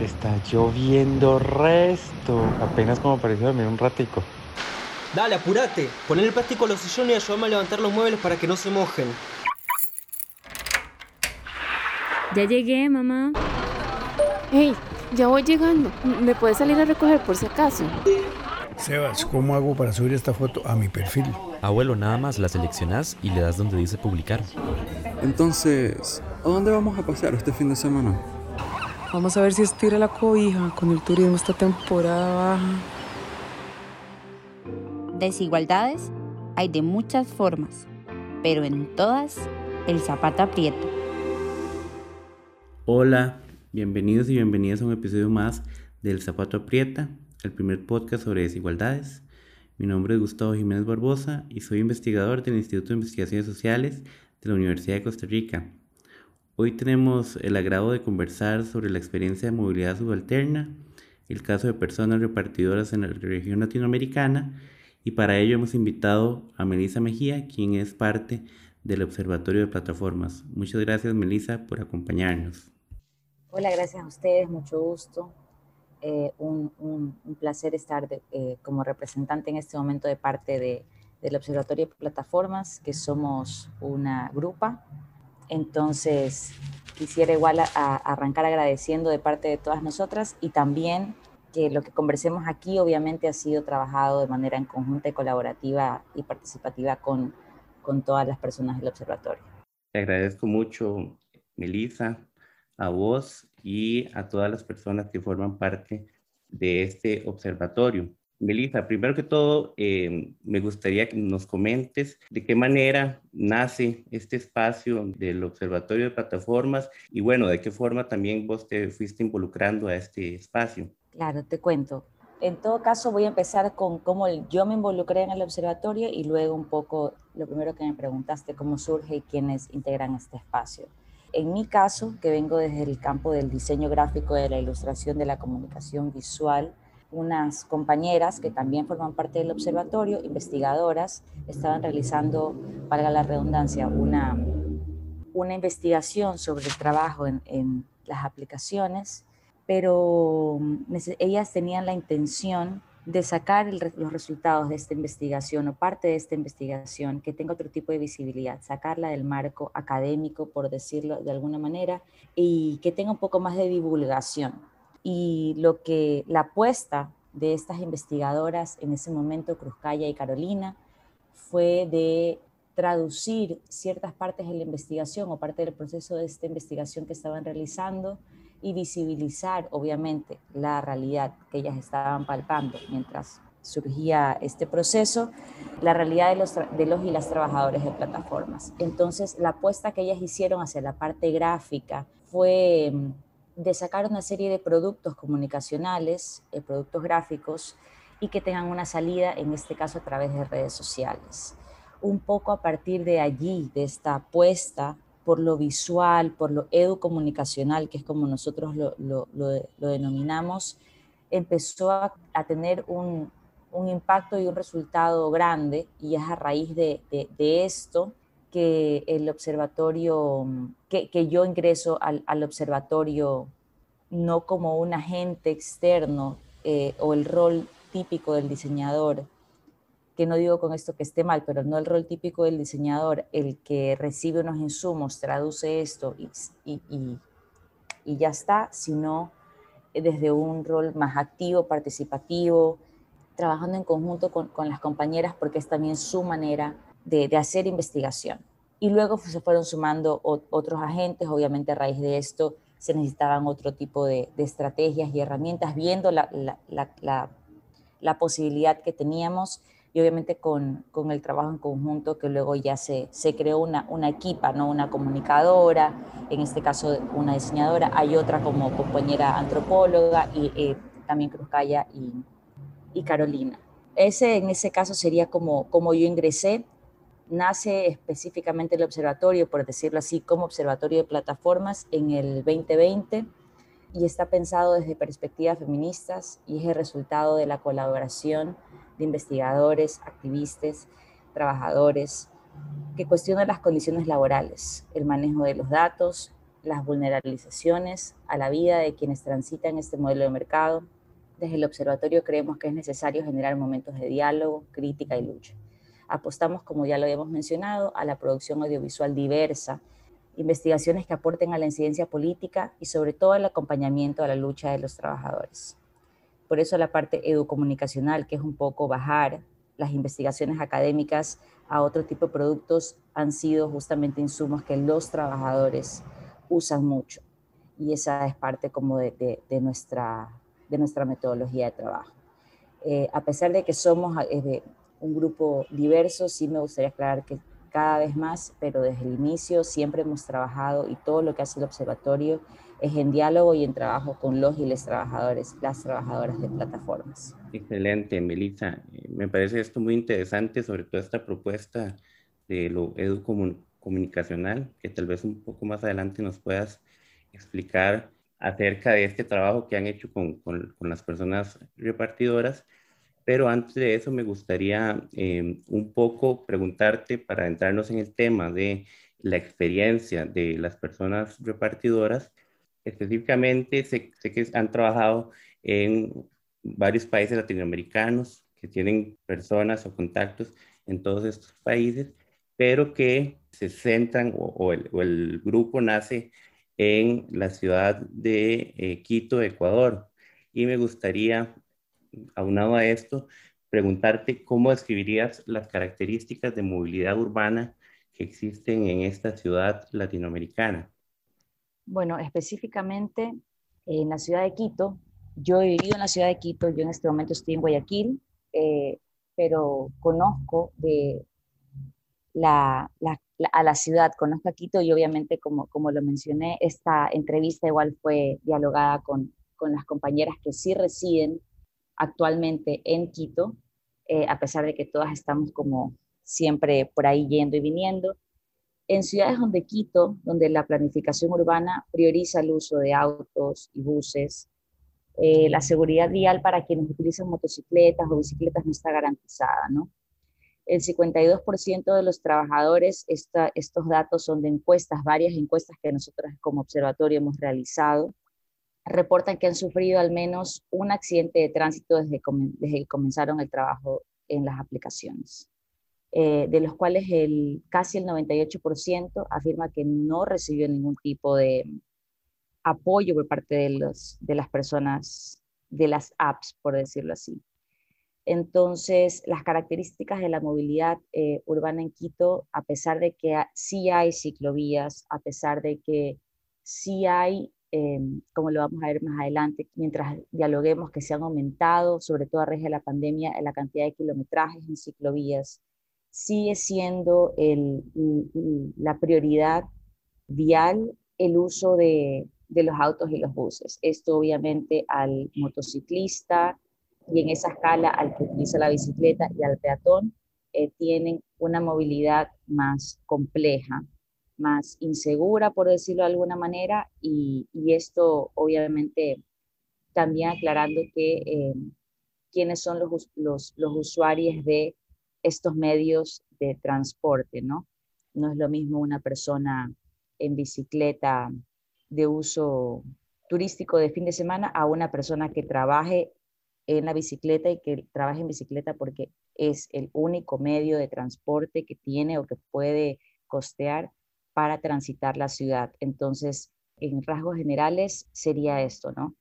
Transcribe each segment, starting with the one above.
Está lloviendo resto. Apenas como pareció dormir un ratico. Dale, apurate. Poner el plástico a los sillones y ayúdame a levantar los muebles para que no se mojen. Ya llegué, mamá. Hey, ya voy llegando. ¿Me puedes salir a recoger por si acaso? Sebas, ¿cómo hago para subir esta foto a mi perfil? Abuelo, nada más la seleccionas y le das donde dice publicar. Entonces, ¿a dónde vamos a pasear este fin de semana? Vamos a ver si estira la cobija con el turismo esta temporada baja. Desigualdades hay de muchas formas, pero en todas el zapato aprieta. Hola, bienvenidos y bienvenidas a un episodio más del Zapato Aprieta, el primer podcast sobre desigualdades. Mi nombre es Gustavo Jiménez Barbosa y soy investigador del Instituto de Investigaciones Sociales de la Universidad de Costa Rica. Hoy tenemos el agrado de conversar sobre la experiencia de movilidad subalterna, el caso de personas repartidoras en la región latinoamericana y para ello hemos invitado a Melisa Mejía, quien es parte del Observatorio de Plataformas. Muchas gracias Melisa por acompañarnos. Hola, gracias a ustedes, mucho gusto. Eh, un, placer estar eh, como representante en este momento de parte de, del Observatorio de Plataformas, que somos una grupa. Entonces, quisiera igual a arrancar agradeciendo de parte de todas nosotras y también que lo que conversemos aquí obviamente ha sido trabajado de manera en conjunta y colaborativa y participativa con, con todas las personas del observatorio. Te agradezco mucho, Melissa, a vos y a todas las personas que forman parte de este observatorio. Melissa, primero que todo, eh, me gustaría que nos comentes de qué manera nace este espacio del Observatorio de Plataformas y bueno, de qué forma también vos te fuiste involucrando a este espacio. Claro, te cuento. En todo caso, voy a empezar con cómo yo me involucré en el observatorio y luego un poco lo primero que me preguntaste, cómo surge y quiénes integran este espacio. En mi caso, que vengo desde el campo del diseño gráfico, de la ilustración, de la comunicación visual, unas compañeras que también forman parte del observatorio, investigadoras, estaban realizando, valga la redundancia, una, una investigación sobre el trabajo en, en las aplicaciones pero mm, ellas tenían la intención de sacar los resultados de esta investigación o parte de esta investigación que tenga otro tipo de visibilidad, sacarla del marco académico, por decirlo de alguna manera, y que tenga un poco más de divulgación. Y lo que la apuesta de estas investigadoras en ese momento, Cruzcaya y Carolina, fue de traducir ciertas partes de la investigación o parte del proceso de esta investigación que estaban realizando y visibilizar, obviamente, la realidad que ellas estaban palpando mientras surgía este proceso, la realidad de los, de los y las trabajadores de plataformas. Entonces, la apuesta que ellas hicieron hacia la parte gráfica fue mm, de sacar una serie de productos comunicacionales, eh, productos gráficos, y que tengan una salida, en este caso, a través de redes sociales. Un poco a partir de allí, de esta apuesta, por lo visual, por lo educomunicacional, que es como nosotros lo, lo, lo, denominamos, empezó a, tener un, un, impacto y un resultado grande, y es a raíz de, de, esto que el observatorio, que, que yo ingreso al, al, observatorio no como un agente externo eh, o el rol típico del diseñador, que no digo con esto que esté mal, pero no el rol típico del diseñador, el que recibe unos insumos, traduce esto y, y, y, ya está, sino desde un rol más activo, participativo, trabajando en conjunto con, con las compañeras porque es también su manera de, hacer investigación. Y luego se fueron sumando otros agentes, obviamente a raíz de esto se necesitaban otro tipo de, de estrategias y herramientas, viendo la, la, la, la posibilidad que teníamos y obviamente con, con, el trabajo en conjunto que luego ya se, se creó una, una equipa, ¿no? una comunicadora, en este caso una diseñadora, hay otra como compañera antropóloga y eh, también Cruzcaya y, y Carolina. Ese en ese caso sería como, como yo ingresé. Nace específicamente el observatorio, por decirlo así, como observatorio de plataformas en el 2020 y está pensado desde perspectivas feministas y es el resultado de la colaboración de investigadores, activistas, trabajadores, que cuestionan las condiciones laborales, el manejo de los datos las vulnerabilizaciones a la vida de quienes transitan este modelo de mercado. Desde el observatorio creemos que es necesario generar momentos de diálogo, crítica y lucha. Apostamos, como ya lo habíamos mencionado, a la producción audiovisual diversa, investigaciones que aporten a la incidencia política y sobre todo al acompañamiento a la lucha de los trabajadores. Por eso la parte educomunicacional, que es un poco bajar las investigaciones académicas a otro tipo de productos, han sido justamente insumos que los trabajadores usan mucho. Y esa es parte como de, nuestra, de nuestra metodología de trabajo. Eh, a pesar de que somos eh, un grupo diverso, sí me gustaría aclarar que cada vez más, pero desde el inicio siempre hemos trabajado y todo lo que hace el observatorio es en diálogo y en trabajo con los y les trabajadores, las trabajadoras de plataformas. Excelente, Melissa. Eh, me parece esto muy interesante, sobre todo esta propuesta de lo educomunicacional, que tal vez un poco más adelante nos puedas explicar acerca de este trabajo que han hecho con, con, con las personas repartidoras pero antes de eso me gustaría em, un poco preguntarte para entrarnos en el tema de la experiencia de las personas repartidoras. Específicamente, sé, que han trabajado en varios países latinoamericanos que tienen personas o contactos en todos estos países, pero que se centran o, el, grupo nace en la ciudad de eh, Quito, Ecuador. Y me gustaría aunado a esto, preguntarte cómo describirías las características de movilidad urbana que existen en esta ciudad latinoamericana. Bueno, específicamente en la ciudad de Quito, yo he vivido en la ciudad de Quito, yo en este momento estoy en Guayaquil, eh, pero conozco la, a la ciudad, conozco a Quito y obviamente, como, como lo mencioné, esta entrevista igual fue dialogada con, con las compañeras que sí residen actualmente en Quito, eh, a pesar de que todas estamos como siempre por ahí yendo y viniendo. En ciudades donde Quito, donde la planificación urbana prioriza el uso de autos y buses, eh, la seguridad vial para quienes utilizan motocicletas o bicicletas no está garantizada, ¿no? El 52% de los trabajadores, estos datos son de encuestas, varias encuestas que nosotros como observatorio hemos realizado, reportan que han sufrido al menos un accidente de tránsito desde, que comenzaron el trabajo en las aplicaciones, eh, de los cuales el, casi el 98% afirma que no recibió ningún tipo de apoyo por parte de, los, de las personas, de las apps, por decirlo así. Entonces, las características de la movilidad eh, urbana en Quito, a pesar de que sí hay ciclovías, a pesar de que sí hay Em, como lo vamos a ver más adelante, mientras dialoguemos que se han aumentado, sobre todo a raíz de la pandemia, la cantidad de kilometrajes en ciclovías, sigue siendo el, la prioridad vial el uso de, de los autos y los buses. Esto obviamente al motociclista y en esa escala al que utiliza la bicicleta y al peatón eh, tienen una movilidad más compleja más insegura, por decirlo de alguna manera, y, esto obviamente también aclarando que eh, quiénes son los, los, los, usuarios de estos medios de transporte, ¿no? No es lo mismo una persona en bicicleta de uso turístico de fin de semana a una persona que trabaje en la bicicleta y que trabaje en bicicleta porque es el único medio de transporte que tiene o que puede costear para transitar la ciudad. Entonces, en rasgos generales sería esto, ¿no?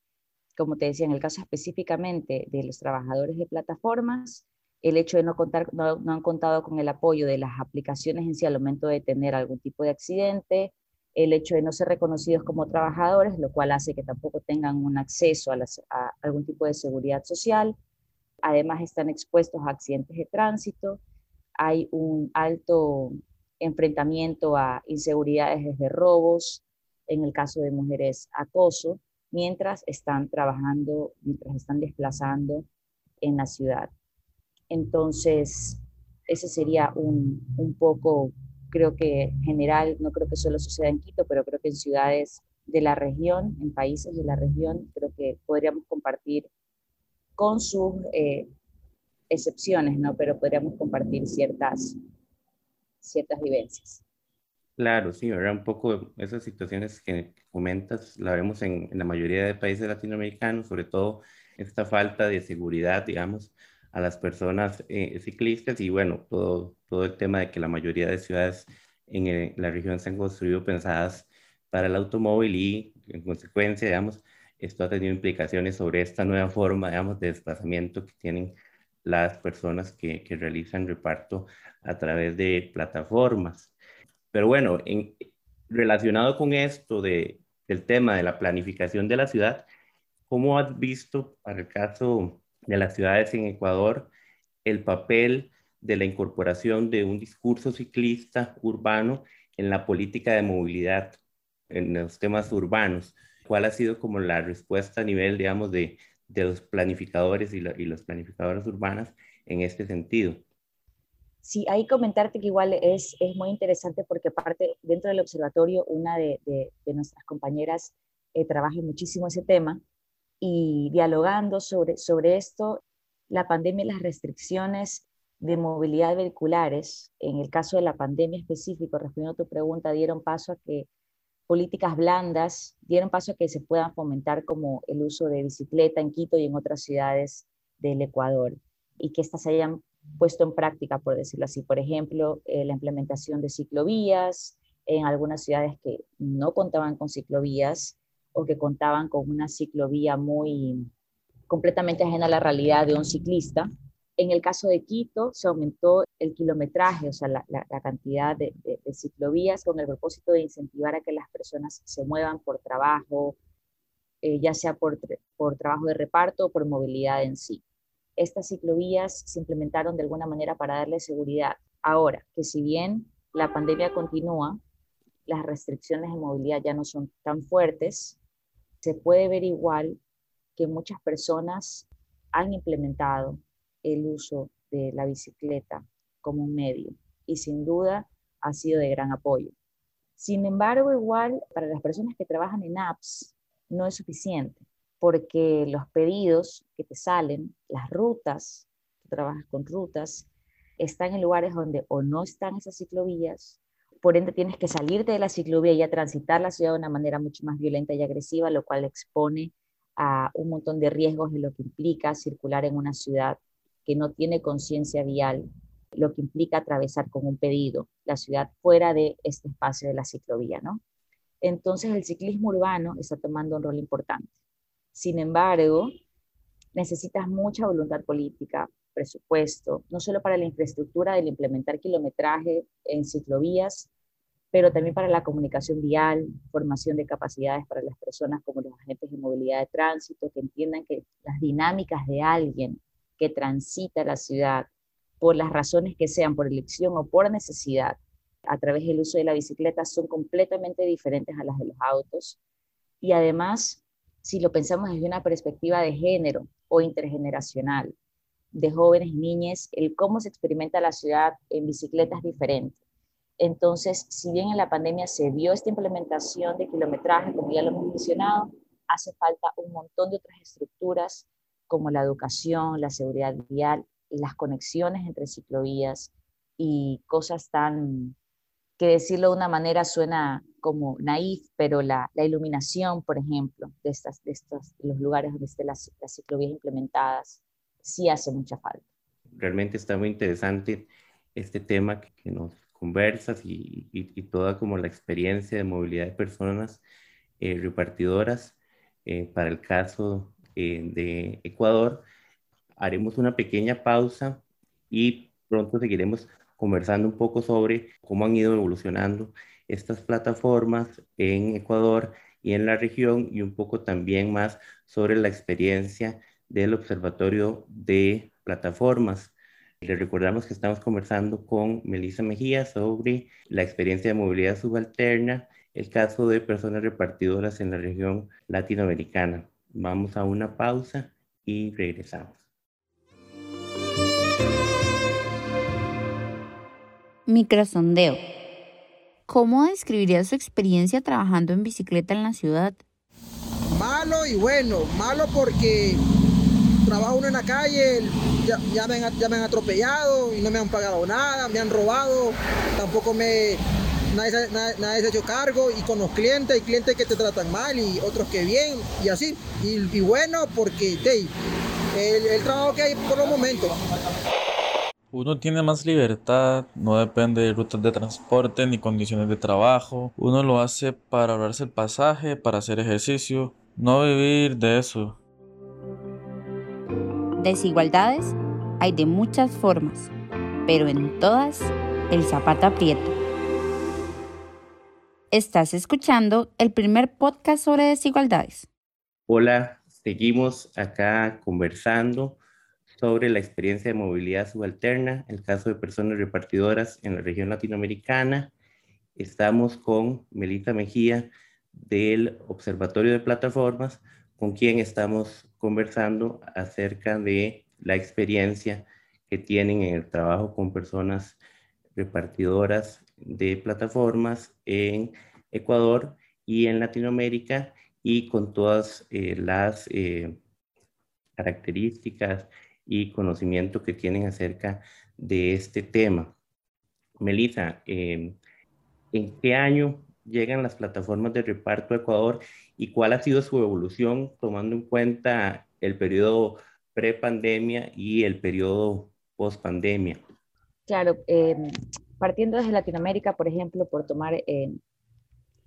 Como te decía, en el caso específicamente de los trabajadores de plataformas, el hecho de no contar, no, han contado con el apoyo de las aplicaciones en sí al momento de tener algún tipo de accidente, el hecho de no ser reconocidos como trabajadores, lo cual hace que tampoco tengan un acceso a, algún tipo de seguridad social. Además, están expuestos a accidentes de tránsito. Hay un alto enfrentamiento a inseguridades desde robos, en el caso de mujeres acoso, mientras están trabajando, mientras están desplazando en la ciudad. Entonces, ese sería un, un poco, creo que general, no creo que solo suceda en Quito, pero creo que en ciudades de la región, en países de la región, creo que podríamos compartir con sus eh, excepciones, ¿no? Pero podríamos compartir ciertas ciertas vivencias. Claro, sí, ¿verdad? Un poco esas situaciones que comentas la vemos en, en la mayoría de países latinoamericanos, sobre todo esta falta de seguridad, digamos, a las personas eh, ciclistas y bueno, todo, todo el tema de que la mayoría de ciudades en eh, la región se han construido pensadas para el automóvil y en consecuencia, digamos, esto ha tenido implicaciones sobre esta nueva forma, digamos, de desplazamiento que tienen las personas que, que realizan reparto a través de plataformas. Pero bueno, en, relacionado con esto de, del tema de la planificación de la ciudad, ¿cómo has visto para el caso de las ciudades en Ecuador el papel de la incorporación de un discurso ciclista urbano en la política de movilidad, en los temas urbanos. ¿Cuál ha sido como la respuesta a nivel, digamos, de, de los planificadores y, la, y los planificadoras urbanas en este sentido? Sí, ahí comentarte que igual es, es muy interesante porque parte dentro del observatorio, una de nuestras compañeras eh, trabaja muchísimo ese tema y dialogando sobre, sobre esto, la pandemia y las restricciones de movilidad vehiculares, en el caso de la pandemia específico, respondiendo a tu pregunta, dieron paso a que políticas blandas dieron paso a que se puedan fomentar como el uso de bicicleta en Quito y en otras ciudades del Ecuador y que éstas se hayan puesto en práctica, por decirlo así. Por ejemplo, eh, la implementación de ciclovías en algunas ciudades que no contaban con ciclovías o que contaban con una ciclovía muy completamente ajena a la realidad de un ciclista. En el caso de Quito se aumentó el kilometraje, o sea, la, la, la cantidad de, de, de, ciclovías con el propósito de incentivar a que las personas se muevan por trabajo, eh, ya sea por, por trabajo de reparto o por movilidad en sí. Estas ciclovías se implementaron de alguna manera para darle seguridad. Ahora, que si bien la pandemia continúa, las restricciones de movilidad ya no son tan fuertes, se puede ver igual que muchas personas han implementado el uso de la bicicleta como un medio y sin duda ha sido de gran apoyo. Sin embargo, igual para las personas que trabajan en apps no es suficiente porque los pedidos que te salen, las rutas, tú trabajas con rutas, están en lugares donde o no están esas ciclovías por ende tienes que salirte de la ciclovía y a transitar la ciudad de una manera mucho más violenta y agresiva, lo cual expone a un montón de riesgos de lo que implica circular en una ciudad que no tiene conciencia vial, lo que implica atravesar con un pedido la ciudad fuera de este espacio de la ciclovía, ¿no? Entonces el ciclismo urbano está tomando un rol importante. Sin embargo, necesitas mucha voluntad política, presupuesto, no solo para la infraestructura del implementar kilometraje en ciclovías, pero también para la comunicación vial, formación de capacidades para las personas como los agentes de movilidad de tránsito, que entiendan que las dinámicas de alguien que transita la ciudad por las razones que sean, por elección o por necesidad, a través del uso de la bicicleta, son completamente diferentes a las de los autos. Y además, si lo pensamos desde una perspectiva de género o intergeneracional, de jóvenes y niñas, el cómo se experimenta la ciudad en bicicletas diferente. Entonces, si bien en la pandemia se vio esta implementación de kilometraje, como ya lo hemos mencionado, hace falta un montón de otras estructuras como la educación, la seguridad vial, las conexiones entre ciclovías y cosas tan, que decirlo de una manera suena como naif, pero la, iluminación, por ejemplo, de, estas, de estos, los lugares donde estén las, las ciclovías implementadas, sí hace mucha falta. Realmente está muy interesante este tema que, que nos conversas y, y, y, toda como la experiencia de movilidad de personas eh, repartidoras. Eh, para el caso eh, de Ecuador, haremos una pequeña pausa y pronto seguiremos conversando un poco sobre cómo han ido evolucionando estas plataformas en Ecuador y en la región y un poco también más sobre la experiencia del Observatorio de Plataformas. Les recordamos que estamos conversando con Melissa Mejía sobre la experiencia de movilidad subalterna, el caso de personas repartidoras en la región latinoamericana. Vamos a una pausa y regresamos. Microsondeo. ¿Cómo describiría su experiencia trabajando en bicicleta en la ciudad? Malo y bueno. Malo porque trabajo uno en la calle, ya, ya, me han, ya, me han, atropellado y no me han pagado nada, me han robado, tampoco me, nadie, nadie, se ha hecho cargo y con los clientes, hay clientes que te tratan mal y otros que bien y así. Y, bueno, porque hey, el, el trabajo que hay por los momentos. Uno tiene más libertad, no depende de rutas de transporte ni condiciones de trabajo. Uno lo hace para ahorrarse el pasaje, para hacer ejercicio, no vivir de eso. Desigualdades hay de muchas formas, pero en todas el zapato aprieta. Estás escuchando el primer podcast sobre desigualdades. Hola, seguimos acá conversando sobre la experiencia de movilidad subalterna, el caso de personas repartidoras en la región latinoamericana. Estamos con Melita Mejía del Observatorio de Plataformas, con quien estamos conversando acerca de la experiencia que tienen en el trabajo con personas repartidoras de plataformas en Ecuador y en Latinoamérica y con todas eh, las eh, características y conocimiento que tienen acerca de este tema. Melissa, em, ¿en qué año llegan las plataformas de reparto a Ecuador y cuál ha sido su evolución tomando en cuenta el periodo pre-pandemia y el periodo post-pandemia? Claro, em, partiendo desde Latinoamérica, por ejemplo, por tomar em,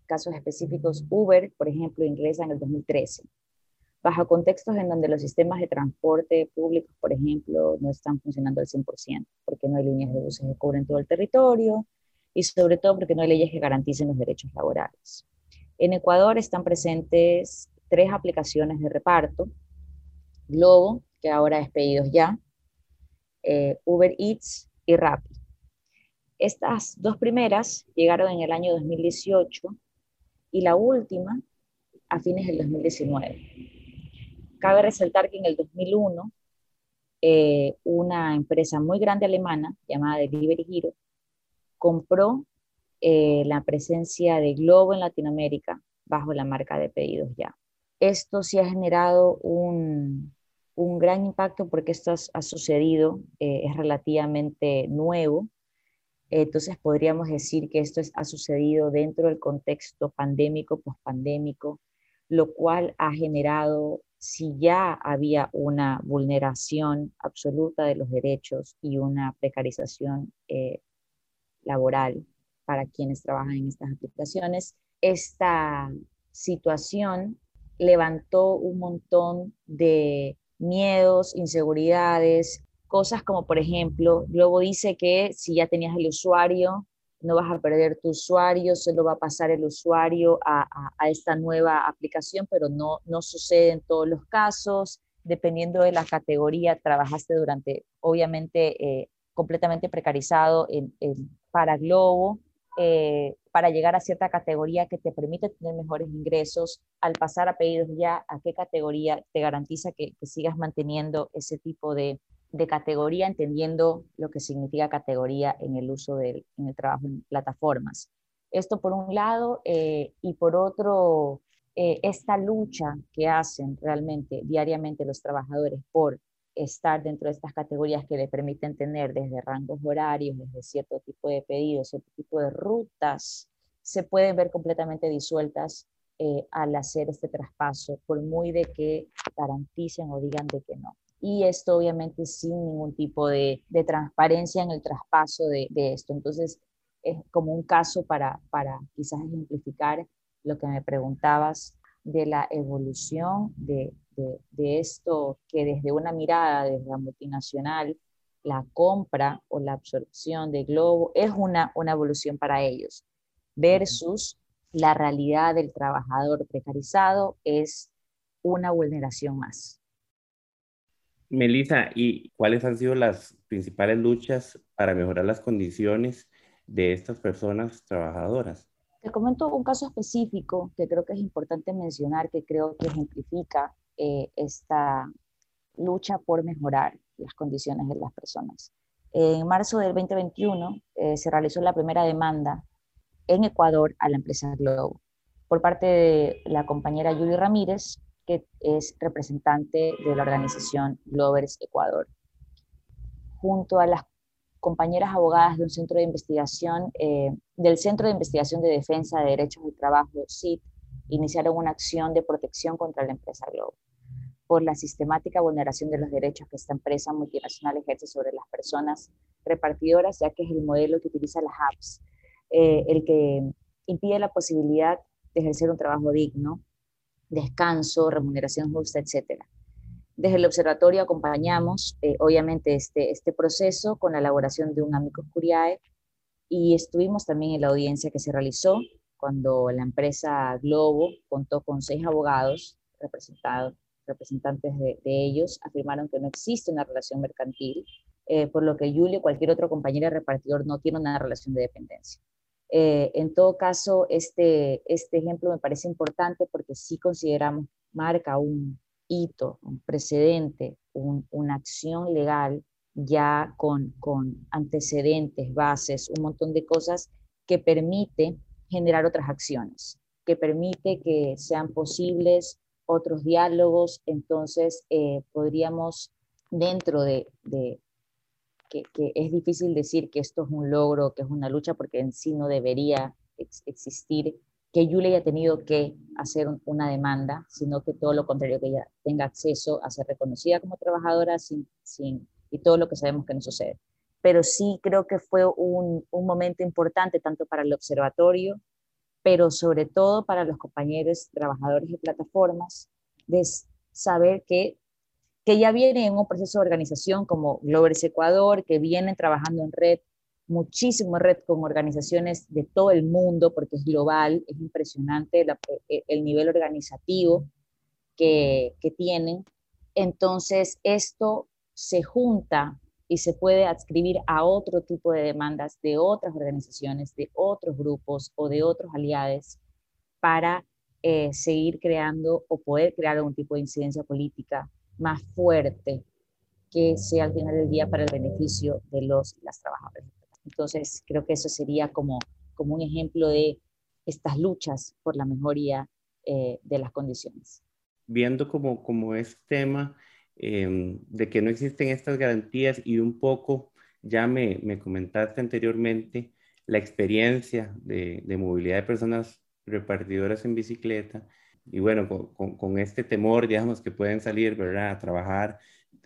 casos específicos, Uber, por ejemplo, ingresa en el 2013 bajo contextos en donde los sistemas de transporte público, por ejemplo, no están funcionando al 100%, porque no hay líneas de buses que cubren todo el territorio y sobre todo porque no hay leyes que garanticen los derechos laborales. En Ecuador están presentes tres aplicaciones de reparto, Globo, que ahora es Pedidos Ya, eh, Uber Eats y Rappi. Estas dos primeras llegaron en el año 2018 y la última a fines del 2019. Cabe resaltar que en el 2001, eh, una empresa muy grande alemana llamada Delivery Hero compró eh, la presencia de Globo en Latinoamérica bajo la marca de pedidos ya. Esto sí ha generado un, gran impacto porque esto ha sucedido, eh, es relativamente nuevo. Entonces podríamos decir que esto ha sucedido dentro del contexto pandémico, pospandémico, lo cual ha generado si ya había una vulneración absoluta de los derechos y una precarización eh, laboral para quienes trabajan en estas aplicaciones, esta situación levantó un montón de miedos, inseguridades, cosas como por ejemplo, Globo dice que si ya tenías el usuario, no vas a perder tu usuario, solo va a pasar el usuario a, esta nueva aplicación, pero no, no sucede en todos los casos. Dependiendo de la categoría, trabajaste durante, obviamente, eh, completamente precarizado en, para Globo, eh, para llegar a cierta categoría que te permite tener mejores ingresos, al pasar a pedidos ya, ¿a qué categoría te garantiza que sigas manteniendo ese tipo de, de categoría, entendiendo lo que significa categoría en el uso del en el trabajo en plataformas. Esto por un lado, eh, y por otro, eh, esta lucha que hacen realmente diariamente los trabajadores por estar dentro de estas categorías que le permiten tener desde rangos horarios, desde cierto tipo de pedidos, cierto tipo de rutas, se pueden ver completamente disueltas eh, al hacer este traspaso, por muy de que garanticen o digan de que no y esto obviamente sin ningún tipo de, transparencia en el traspaso de, esto. Entonces, es como un caso para, para quizás ejemplificar lo que me preguntabas de la evolución de, esto que desde una mirada, desde la multinacional, la compra o la absorción de Globo es una, una evolución para ellos, versus la realidad del trabajador precarizado es una vulneración más. Melissa, ¿y cuáles han sido las principales luchas para mejorar las condiciones de estas personas trabajadoras? Te comento un caso específico que creo que es importante mencionar, que creo que ejemplifica eh, esta lucha por mejorar las condiciones de las personas. En marzo del 2021 eh, se realizó la primera demanda en Ecuador a la empresa Globo por parte de la compañera Yuli Ramírez que es representante de la organización Glovers Ecuador. Junto a las compañeras abogadas de un centro de investigación, eh, del Centro de Investigación de Defensa de Derechos del Trabajo, CIT, iniciaron una acción de protección contra la empresa Globo por la sistemática vulneración de los derechos que esta empresa multinacional ejerce sobre las personas repartidoras, ya que es el modelo que utiliza las apps, eh, el que impide la posibilidad de ejercer un trabajo digno, descanso, remuneración justa, etc. Desde el observatorio acompañamos, eh, obviamente, este, este proceso con la elaboración de un Amicus Curiae y estuvimos también en la audiencia que se realizó cuando la empresa Globo contó con seis abogados representados, representantes de, ellos, afirmaron que no existe una relación mercantil, eh, por lo que Julio, cualquier otro compañero repartidor, no tiene una relación de dependencia. Eh, en todo caso, este, este ejemplo me parece importante porque sí consideramos marca un hito, un precedente, una acción legal ya con, con antecedentes, bases, un montón de cosas que permite generar otras acciones, que permite que sean posibles otros diálogos, entonces eh, podríamos dentro de, que, es difícil decir que esto es un logro, que es una lucha, porque en sí no debería existir, que Yule haya tenido que hacer una demanda, sino que todo lo contrario, que ella tenga acceso a ser reconocida como trabajadora sin, sin, y todo lo que sabemos que no sucede. Pero sí creo que fue un, un momento importante tanto para el observatorio, pero sobre todo para los compañeros trabajadores de plataformas, de saber que que ya vienen en un proceso de organización como Glovers Ecuador, que vienen trabajando en red, muchísimo red con organizaciones de todo el mundo, porque es global, es impresionante e, el nivel organizativo que, que tienen. Entonces, esto se junta y se puede adscribir a otro tipo de demandas de otras organizaciones, de otros grupos o de otros aliados para eh, seguir creando o poder crear algún tipo de incidencia política más fuerte que sea al final del día para el beneficio de los y las trabajadoras. Entonces, creo que eso sería como, como un ejemplo de estas luchas por la mejoría eh, de las condiciones. Viendo como, como este tema em, de que no existen estas garantías y un poco, ya me, me comentaste anteriormente, la experiencia de, de movilidad de personas repartidoras en bicicleta, y bueno, con, con, este temor, digamos, que pueden salir, ¿verdad?, a trabajar,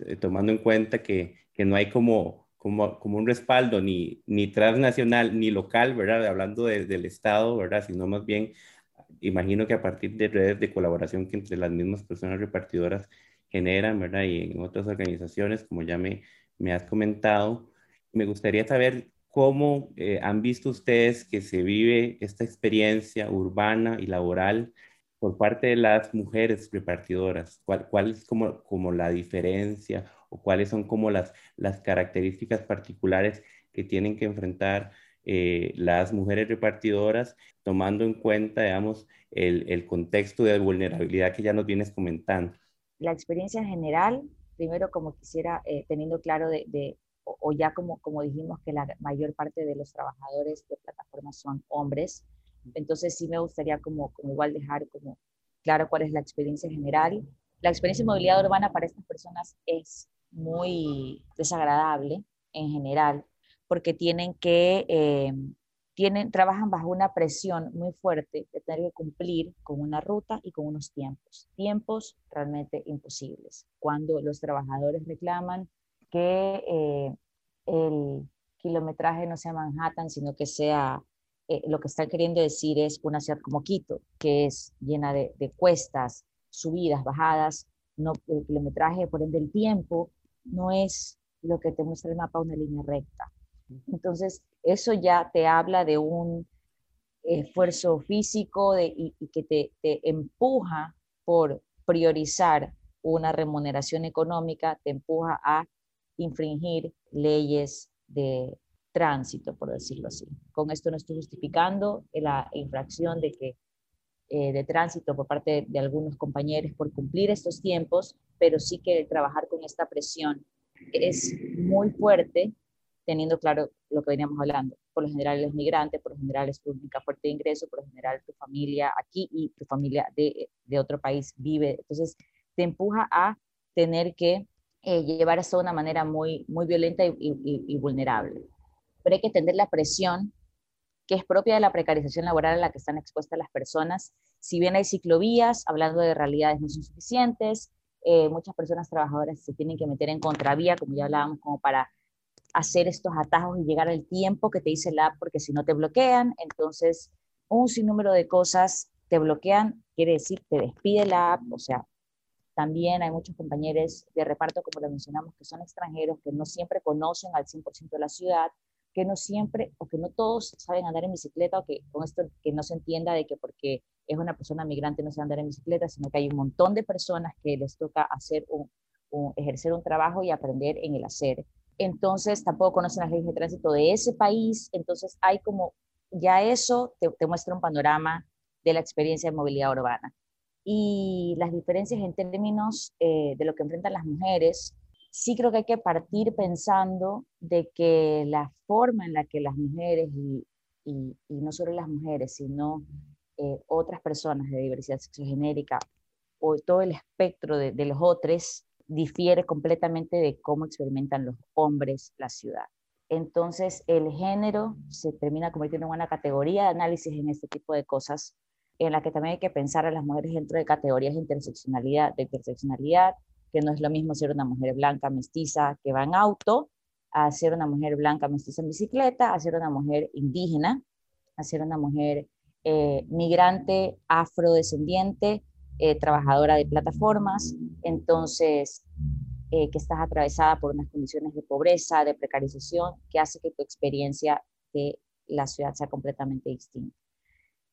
eh, tomando en cuenta que, que no hay como, como, como, un respaldo ni, ni transnacional ni local, ¿verdad?, hablando del Estado, ¿verdad?, sino más bien, imagino que a partir de redes de colaboración que entre las mismas personas repartidoras generan, ¿verdad?, y en otras organizaciones, como ya me, me has comentado, me gustaría saber cómo eh, han visto ustedes que se vive esta experiencia urbana y laboral por parte de las mujeres repartidoras? ¿Cuál, cuál es como, como la diferencia o cuáles son como las, las características particulares que tienen que enfrentar eh, las mujeres repartidoras, tomando en cuenta, digamos, el, el, contexto de vulnerabilidad que ya nos vienes comentando? La experiencia en general, primero como quisiera, eh, teniendo claro de, de o, o, ya como, como dijimos que la mayor parte de los trabajadores de plataformas son hombres, entonces sí me gustaría como, como igual dejar como claro cuál es la experiencia general. La experiencia movilidad urbana para estas personas es muy desagradable en general porque tienen que, eh, tienen, trabajan bajo una presión muy fuerte de tener que cumplir con una ruta y con unos tiempos, tiempos realmente imposibles. Cuando los trabajadores reclaman que eh, el kilometraje no sea Manhattan, sino que sea eh, lo que están queriendo decir es una ciudad como Quito, que es llena de, cuestas, subidas, bajadas, no, el kilometraje, por ende el tiempo, no es lo que te muestra el mapa una línea recta. Entonces, eso ya te habla de un esfuerzo físico de, y, que te, te empuja por priorizar una remuneración económica, te empuja a infringir leyes de, tránsito, por decirlo así. Con esto no estoy justificando la infracción de que eh, de tránsito por parte de, algunos compañeros por cumplir estos tiempos, pero sí que trabajar con esta presión es muy fuerte, teniendo claro lo que veníamos hablando. Por lo general eres migrante, por lo general es tu única fuerte de ingreso, por lo general tu familia aquí y tu familia de, otro país vive. Entonces te empuja a tener que eh, llevar esto de una manera muy, muy violenta y, vulnerable. Pero hay que entender la presión que es propia de la precarización laboral a la que están expuestas las personas. Si bien hay ciclovías, hablando de realidades no son suficientes, eh, muchas personas trabajadoras se tienen que meter en contravía, como ya hablábamos, como para hacer estos atajos y llegar al tiempo que te dice la app, porque si no te bloquean, entonces un sinnúmero de cosas te bloquean, quiere decir te despide la app, o sea, también hay muchos compañeros de reparto, como lo mencionamos, que son extranjeros, que no siempre conocen al 100% de la ciudad, que no siempre o que no todos saben andar en bicicleta o que con esto que no se entienda de que porque es una persona migrante no sabe andar en bicicleta, sino que hay un montón de personas que les toca hacer un, ejercer un trabajo y aprender en el hacer. Entonces tampoco conocen las leyes de tránsito de ese país, entonces hay como ya eso te, te muestra un panorama de la experiencia de movilidad urbana. Y las diferencias en términos eh, de lo que enfrentan las mujeres, sí creo que hay que partir pensando de que la forma en la que las mujeres, y, no solo las mujeres, sino eh, otras personas de diversidad sexogenérica o todo el espectro de, de los otros, difiere completamente de cómo experimentan los hombres la ciudad. Entonces, el género se termina convirtiendo en una categoría de análisis en este tipo de cosas en la que también hay que pensar a las mujeres dentro de categorías de interseccionalidad, de interseccionalidad, que no es lo mismo ser una mujer blanca mestiza que va en auto, a ser una mujer blanca mestiza en bicicleta, a ser una mujer indígena, a ser una mujer eh, migrante, afrodescendiente, eh, trabajadora de plataformas, entonces eh, que estás atravesada por unas condiciones de pobreza, de precarización, que hace que tu experiencia de la ciudad sea completamente distinta.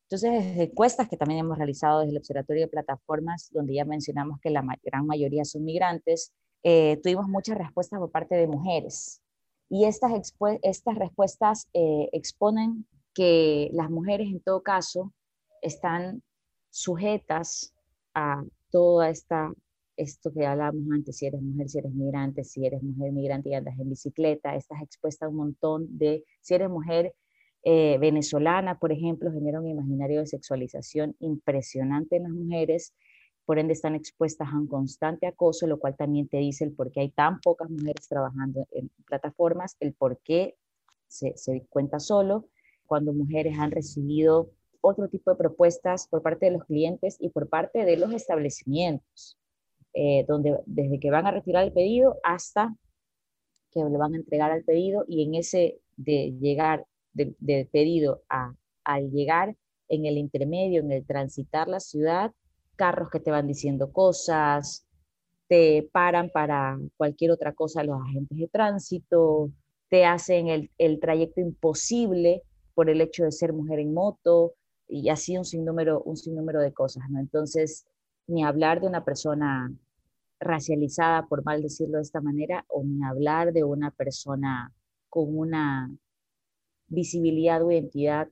Entonces, desde encuestas que también hemos realizado desde el Observatorio de Plataformas, donde ya mencionamos que la gran mayoría son migrantes, eh, tuvimos muchas respuestas por parte de mujeres. Y estas, estas respuestas eh, exponen que las mujeres, en todo caso, están sujetas a toda esta esto que hablábamos antes, si eres mujer, si eres migrante, si eres mujer migrante y andas en bicicleta, estás expuesta a un montón de, si eres mujer eh, venezolana, por ejemplo, genera un imaginario de sexualización impresionante en las mujeres, por ende están expuestas a un constante acoso, lo cual también te dice el por qué hay tan pocas mujeres trabajando en plataformas, el por qué se, se cuenta solo, cuando mujeres han recibido otro tipo de propuestas por parte de los clientes y por parte de los establecimientos, eh, donde desde que van a retirar el pedido hasta que le van a entregar al pedido y en ese de llegar del pedido a, al llegar en el intermedio, en el transitar la ciudad, carros que te van diciendo cosas, te paran para cualquier otra cosa los agentes de tránsito, te hacen el, el trayecto imposible por el hecho de ser mujer en moto y así un sinnúmero, un sinnúmero de cosas, ¿no? Entonces, ni hablar de una persona racializada, por mal decirlo de esta manera, o ni hablar de una persona con una visibilidad o identidad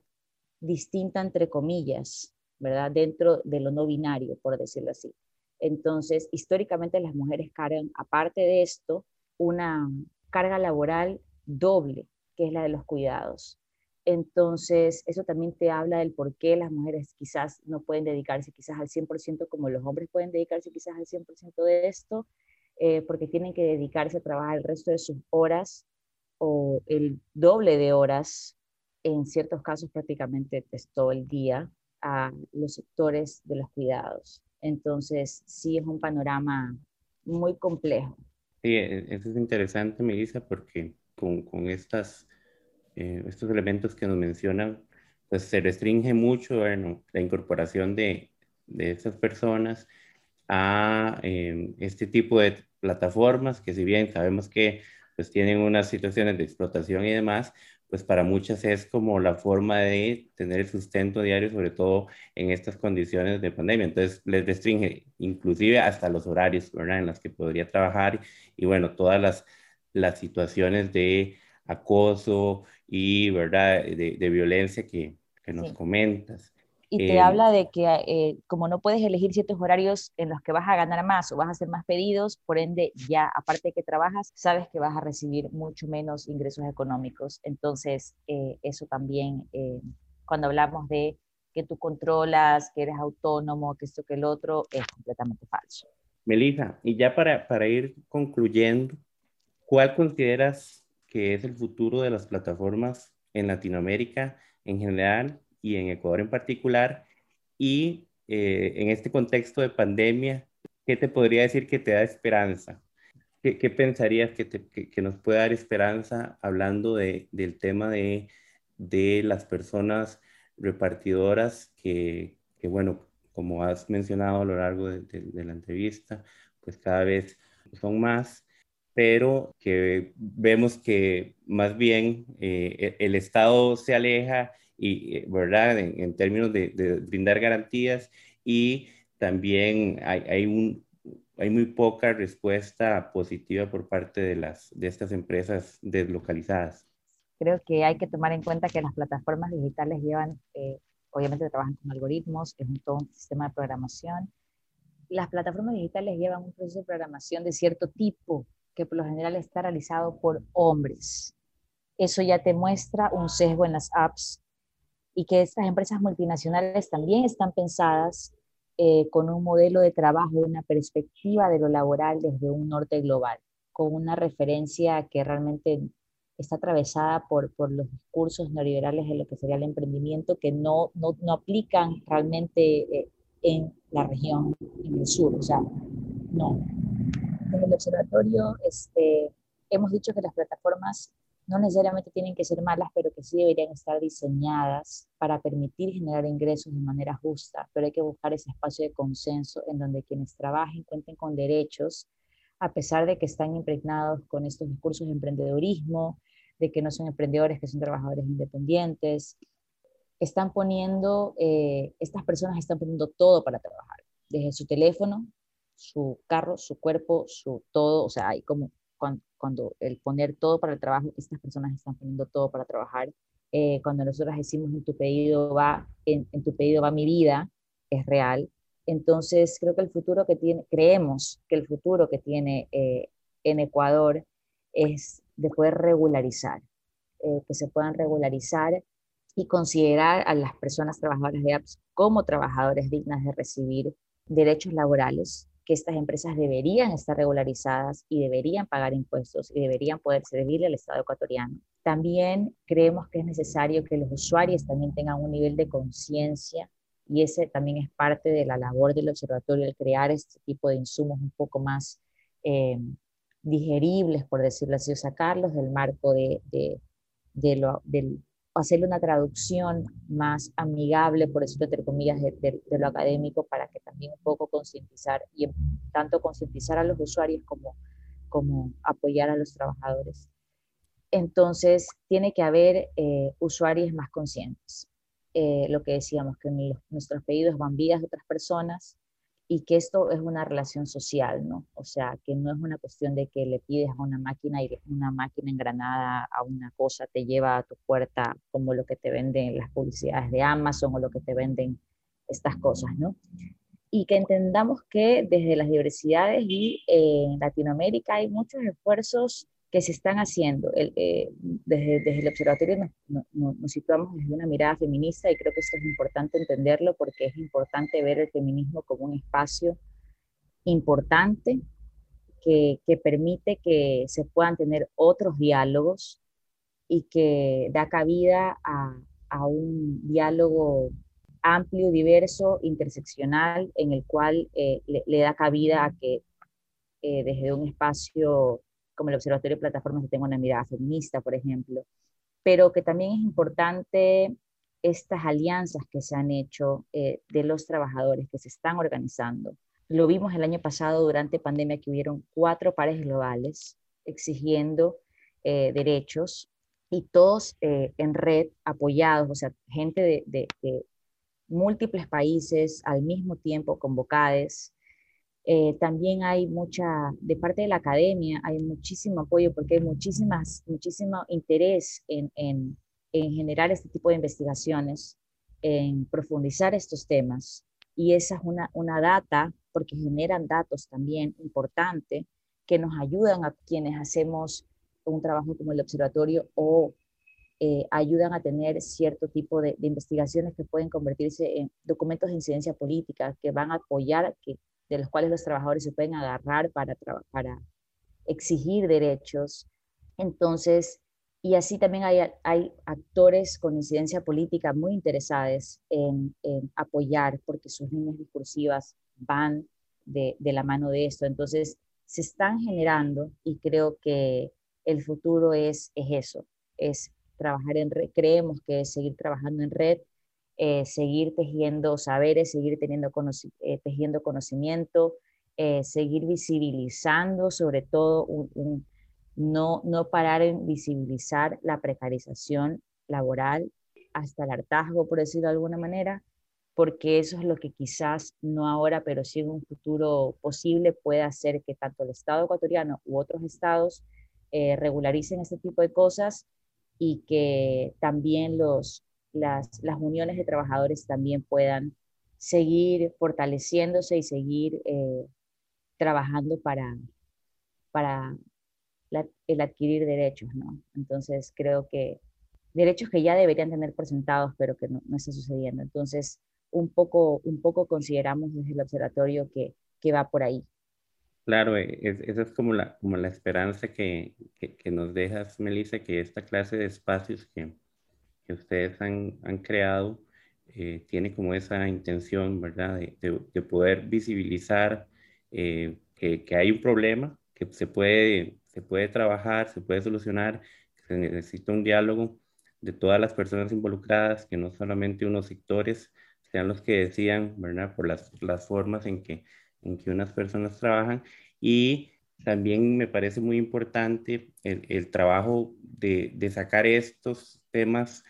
distinta, entre comillas, ¿verdad? Dentro de lo no binario, por decirlo así. Entonces, históricamente las mujeres cargan, aparte de esto, una carga laboral doble, que es la de los cuidados. Entonces, eso también te habla del por qué las mujeres quizás no pueden dedicarse quizás al 100% como los hombres pueden dedicarse quizás al 100% de esto, eh, porque tienen que dedicarse a trabajar el resto de sus horas o el doble de horas, en ciertos casos prácticamente todo el día, a los sectores de los cuidados. Entonces, sí es un panorama muy complejo. Sí, e, eso es interesante, Melissa, porque con, con estas, eh, estos elementos que nos mencionan, pues se restringe mucho bueno, la incorporación de, de estas personas a eh, este tipo de plataformas, que si bien sabemos que pues tienen unas situaciones de explotación y demás, pues para muchas es como la forma de tener el sustento diario, sobre todo en estas condiciones de pandemia. Entonces les restringe inclusive hasta los horarios, ¿verdad? En las que podría trabajar y bueno, todas las, las situaciones de acoso y, ¿verdad? De, de violencia que, que nos comentas y te habla de que eh, como no puedes elegir ciertos horarios en los que vas a ganar más o vas a hacer más pedidos, por ende ya aparte de que trabajas, sabes que vas a recibir mucho menos ingresos económicos. Entonces eh, eso también, eh, cuando hablamos de que tú controlas, que eres autónomo, que esto, que el otro, es completamente falso. Melissa, y ya para, para ir concluyendo, ¿cuál consideras que es el futuro de las plataformas en Latinoamérica en general y en Ecuador en particular? Y eh, en este contexto de pandemia, ¿qué te podría decir que te da esperanza? ¿Qué, qué pensarías que, te, que, que, nos puede dar esperanza hablando de, del tema de, de las personas repartidoras que, que, bueno, como has mencionado a lo largo de, de, la entrevista, pues cada vez son más, pero que vemos que más bien eh, el Estado se aleja y, ¿verdad? En, en términos de, de, brindar garantías y también hay, hay, un, hay muy poca respuesta positiva por parte de, las, de estas empresas deslocalizadas. Creo que hay que tomar en cuenta que las plataformas digitales llevan eh, obviamente trabajan con algoritmos, es un, todo un sistema de programación. Las plataformas digitales llevan un proceso de programación de cierto tipo, que por lo general está realizado por hombres. Eso ya te muestra un sesgo en las apps y que estas empresas multinacionales también están pensadas eh, con un modelo de trabajo, una perspectiva de lo laboral desde un norte global, con una referencia que realmente está atravesada por, por los discursos neoliberales de lo que sería el emprendimiento que no, no, no aplican realmente eh, en la región, en el sur, o sea, no. En el observatorio este, hemos dicho que las plataformas no necesariamente tienen que ser malas, pero que sí deberían estar diseñadas para permitir generar ingresos de manera justa, pero hay que buscar ese espacio de consenso en donde quienes trabajen cuenten con derechos, a pesar de que están impregnados con estos discursos de emprendedorismo, de que no son emprendedores, que son trabajadores independientes. Están poniendo, eh, estas personas están poniendo todo para trabajar, desde su teléfono, su carro, su cuerpo, su todo, o sea, hay como cuando, cuando el poner todo para el trabajo, estas personas están poniendo todo para trabajar. Eh, cuando nosotros decimos en tu pedido va, en, en, tu pedido va mi vida, es real. Entonces, creo que el futuro que tiene, creemos que el futuro que tiene eh, en Ecuador es de poder regularizar, eh, que se puedan regularizar y considerar a las personas trabajadoras de apps como trabajadores dignas de recibir derechos laborales, que estas empresas deberían estar regularizadas y deberían pagar impuestos y deberían poder servirle al Estado ecuatoriano. También creemos que es necesario que los usuarios también tengan un nivel de conciencia y ese también es parte de la labor del observatorio, el crear este tipo de insumos un poco más eh, digeribles, por decirlo así, o sacarlos del marco de, de, de lo, del, hacerle una traducción más amigable, por decirlo entre comillas, de, de, de, lo académico, para que también un poco concientizar, y tanto concientizar a los usuarios como, como apoyar a los trabajadores. Entonces, tiene que haber eh, usuarios más conscientes. Eh, lo que decíamos, que nuestros pedidos van vidas de otras personas, y que esto es una relación social, ¿no? O sea, que no es una cuestión de que le pides a una máquina y una máquina engranada a una cosa te lleva a tu puerta como lo que te venden las publicidades de Amazon o lo que te venden estas cosas, ¿no? Y que entendamos que desde las diversidades y en Latinoamérica hay muchos esfuerzos que se están haciendo. El, eh, desde, desde, el observatorio nos, nos, nos, situamos desde una mirada feminista y creo que esto es importante entenderlo porque es importante ver el feminismo como un espacio importante que, que permite que se puedan tener otros diálogos y que da cabida a, a un diálogo amplio, diverso, interseccional, en el cual eh, le, le, da cabida a que eh, desde un espacio como el Observatorio de Plataformas que tenga una mirada feminista, por ejemplo, pero que también es importante estas alianzas que se han hecho eh, de los trabajadores que se están organizando. Lo vimos el año pasado durante pandemia que hubieron cuatro pares globales exigiendo eh, derechos y todos eh, en red apoyados, o sea, gente de, de, múltiples países al mismo tiempo convocados eh, también hay mucha, de parte de la academia, hay muchísimo apoyo porque hay muchísimas, muchísimo interés en, en, en generar este tipo de investigaciones, en profundizar estos temas. Y esa es una, una data, porque generan datos también importantes que nos ayudan a quienes hacemos un trabajo como el observatorio o eh, ayudan a tener cierto tipo de, de, investigaciones que pueden convertirse en documentos de incidencia política, que van a apoyar que de los cuales los trabajadores se pueden agarrar para, para exigir derechos. Entonces, y así también hay, hay actores con incidencia política muy interesados en, apoyar, porque sus líneas discursivas van de, de, la mano de esto. Entonces, se están generando y creo que el futuro es, es eso, es trabajar en red. Creemos que es seguir trabajando en red, eh, seguir tejiendo saberes, seguir teniendo eh, tejiendo conocimiento, eh, seguir visibilizando sobre todo no, no parar en visibilizar la precarización laboral hasta el hartazgo, por decirlo de alguna manera, porque eso es lo que quizás no ahora, pero sí en un futuro posible puede hacer que tanto el Estado ecuatoriano u otros estados eh, regularicen este tipo de cosas y que también los, las, uniones de trabajadores también puedan seguir fortaleciéndose y seguir eh, trabajando para, para el adquirir derechos, ¿no? Entonces creo que derechos que ya deberían tener presentados, pero que no, está sucediendo. Entonces, un poco, un poco consideramos desde el observatorio que, que va por ahí. Claro, eh, esa es como la, como la esperanza que, que, nos dejas, Melissa, que esta clase de espacios que, que ustedes han, han creado eh, tiene como esa intención, ¿verdad?, de, de, poder visibilizar eh, que, que, hay un problema, que se puede se puede trabajar, se puede solucionar, se necesita un diálogo de todas las personas involucradas, que no solamente unos sectores sean los que decían, ¿verdad? Por las, las formas en que, en que unas personas trabajan. Y también me parece muy importante el, el trabajo de, de, sacar estos temas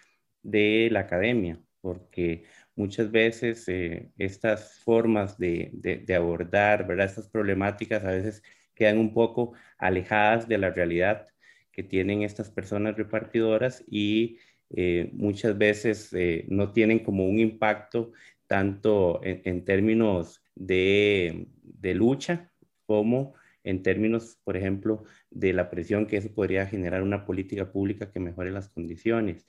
de la academia, porque muchas veces eh, estas formas de, de, abordar, ¿verdad? Estas problemáticas a veces quedan un poco alejadas de la realidad que tienen estas personas repartidoras y eh, muchas veces eh, no tienen como un impacto tanto en, términos de, de, lucha como en términos, por ejemplo, de la presión que eso podría generar una política pública que mejore las condiciones.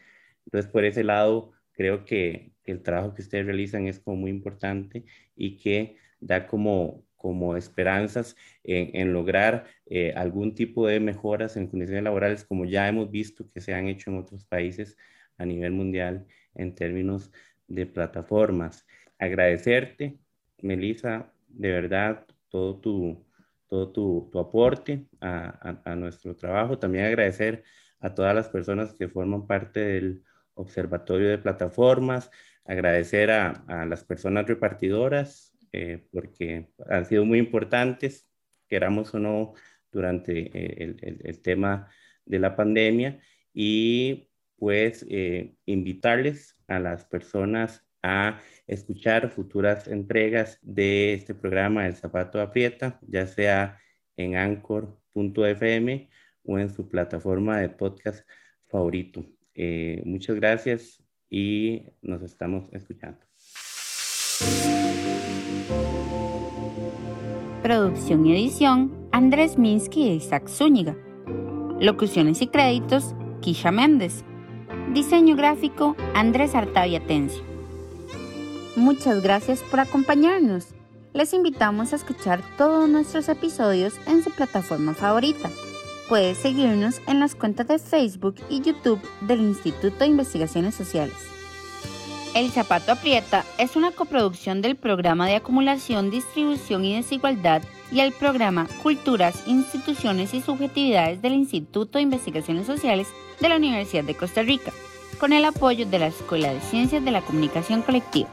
Entonces, por ese lado, creo que, el trabajo que ustedes realizan es como muy importante y que da como, como esperanzas en, lograr eh, algún tipo de mejoras en condiciones laborales, como ya hemos visto que se han hecho en otros países a nivel mundial en términos de plataformas. Agradecerte, Melissa, de verdad, todo tu, todo tu, aporte a, nuestro trabajo. También agradecer a todas las personas que forman parte del Observatorio de Plataformas, agradecer a, las personas repartidoras, eh, porque han sido muy importantes, queramos o no, durante eh, el, tema de la pandemia y pues eh, invitarles a las personas a escuchar futuras entregas de este programa El Zapato Aprieta, ya sea en anchor.fm o en su plataforma de podcast favorito. Muchas gracias y nos estamos escuchando. Producción y edición, Andrés Minsky e Isaac Zúñiga. Locuciones y créditos, Kisha Méndez. Diseño gráfico, Andrés Artavia Tencio. Muchas gracias por acompañarnos. Les invitamos a escuchar todos nuestros episodios en su plataforma favorita. Puedes seguirnos en las cuentas de Facebook y YouTube del Instituto de Investigaciones Sociales. El Zapato Aprieta es una coproducción del Programa de Acumulación, Distribución y Desigualdad y el programa Culturas, Instituciones y Subjetividades del Instituto de Investigaciones Sociales de la Universidad de Costa Rica, con el apoyo de la Escuela de Ciencias de la Comunicación Colectiva.